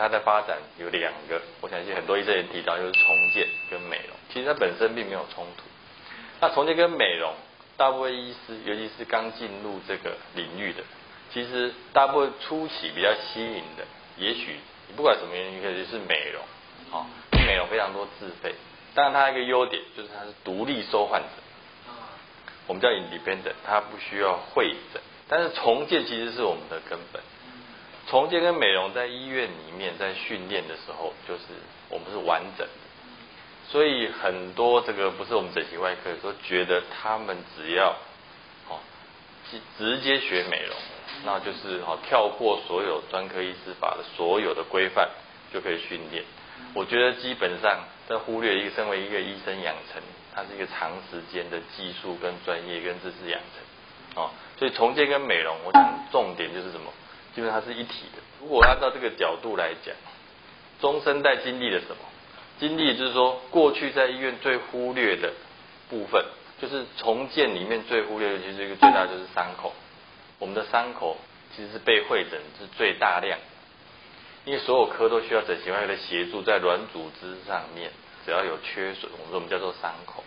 它的发展有两个，我相信很多医生也提到，就是重建跟美容，其实它本身并没有冲突。那重建跟美容，大部分医师，尤其是刚进入这个领域的，其实大部分初期比较吸引的，也许你不管什么原因，可能是美容，哦，美容非常多自费，当然它一个优点就是它是独立收患者，我们叫 independent，它不需要会诊。但是重建其实是我们的根本，重建跟美容在医院里面在训练的时候，就是我们是完整的，所以很多这个不是我们整形外科都觉得他们只要哦直接学美容，那就是哦跳过所有专科医师法的所有的规范就可以训练。我觉得基本上在忽略一个身为一个医生养成，它是一个长时间的技术跟专业跟知识养成，哦。所以重建跟美容，我想重点就是什么？基本上它是一体的。如果按照这个角度来讲，中生代经历了什么？经历就是说，过去在医院最忽略的部分，就是重建里面最忽略的，其实一个最大就是伤口。我们的伤口其实是被会诊是最大量，因为所有科都需要整形外科的协助，在软组织上面只要有缺损，我们说我们叫做伤口。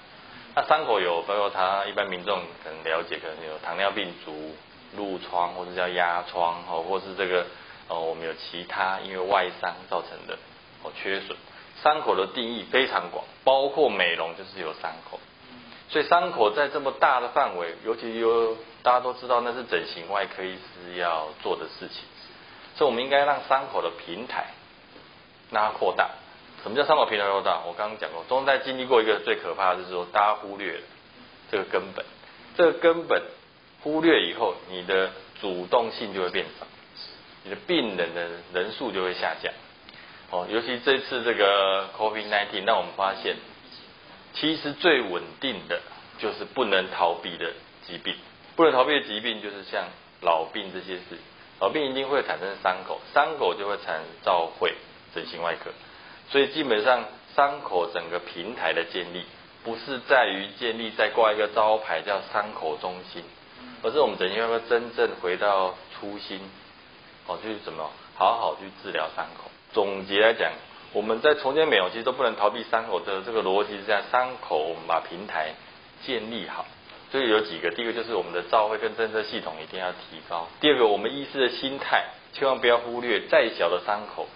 那伤口有，包括他一般民众可能了解，可能有糖尿病足、褥疮，或者叫压疮，哦，或是这个哦，我们有其他因为外伤造成的哦缺损。伤口的定义非常广，包括美容就是有伤口，所以伤口在这么大的范围，尤其有大家都知道那是整形外科医师要做的事情，所以我们应该让伤口的平台让它扩大。什么叫伤口平台扩大？我刚刚讲过，中在经历过一个最可怕的，就是说大家忽略了这个根本，这个根本忽略以后，你的主动性就会变少，你的病人的人数就会下降。哦，尤其这次这个 COVID-19，让我们发现，其实最稳定的就是不能逃避的疾病，不能逃避的疾病就是像老病这些事，老病一定会产生伤口，伤口就会产生照会整形外科。所以基本上伤口整个平台的建立，不是在于建立再挂一个招牌叫伤口中心，而是我们整形外科真正回到初心，哦，就是怎么好好去治疗伤口。总结来讲，我们在重建美容其实都不能逃避伤口的这个逻辑，是在伤口我们把平台建立好。所以有几个，第一个就是我们的照会跟侦测系统一定要提高；第二个，我们医师的心态千万不要忽略，再小的伤口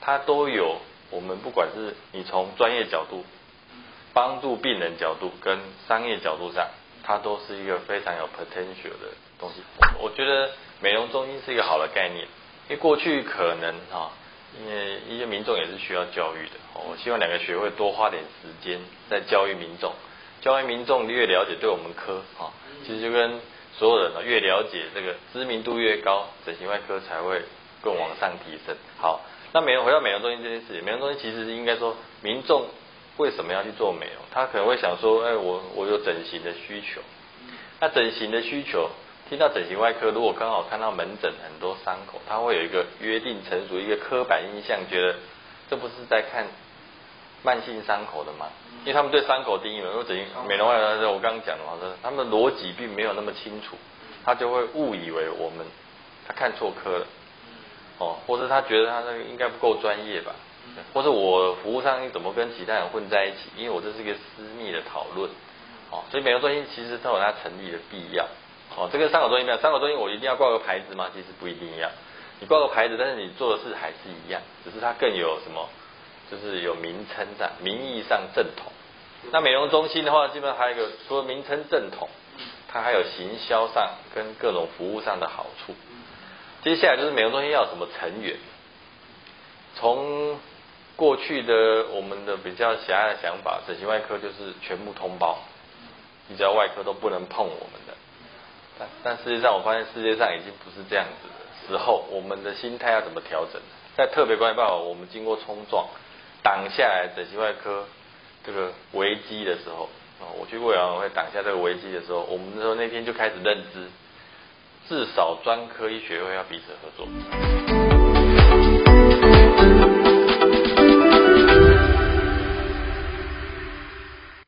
它都有。我们不管是你从专业角度帮助病人角度跟商业角度上，它都是一个非常有 potential 的东西。我我觉得美容中心是一个好的概念，因为过去可能哈，因为一些民众也是需要教育的。我希望两个学会多花点时间在教育民众，教育民众越了解对我们科哈，其实就跟所有人呢越了解这个知名度越高，整形外科才会更往上提升。好。那美容回到美容中心这件事情，美容中心其实应该说，民众为什么要去做美容？他可能会想说，哎，我我有整形的需求。那整形的需求，听到整形外科，如果刚好看到门诊很多伤口，他会有一个约定成熟一个刻板印象，觉得这不是在看慢性伤口的吗？因为他们对伤口定义，如果整形美容外科，我刚刚讲的嘛，他们的逻辑并没有那么清楚，他就会误以为我们他看错科了。哦，或者他觉得他那个应该不够专业吧，或者我服务上怎么跟其他人混在一起？因为我这是一个私密的讨论，哦，所以美容中心其实都有它成立的必要。哦，这个伤口中心没有，伤口中心我一定要挂个牌子吗？其实不一定要，你挂个牌子，但是你做的事还是一样，只是它更有什么，就是有名称上、名义上正统。那美容中心的话，基本上还有一个，除了名称正统，它还有行销上跟各种服务上的好处。接下来就是美容中心要什么成员？从过去的我们的比较狭隘的想法，整形外科就是全部通包，你只要外科都不能碰我们的。但但实际上，我发现世界上已经不是这样子的时候，我们的心态要怎么调整？在特别关系办法，我们经过冲撞挡下来整形外科这个危机的时候，啊，我去委员会挡下这个危机的时候，我们那时候那天就开始认知。至少专科医学会要彼此合作。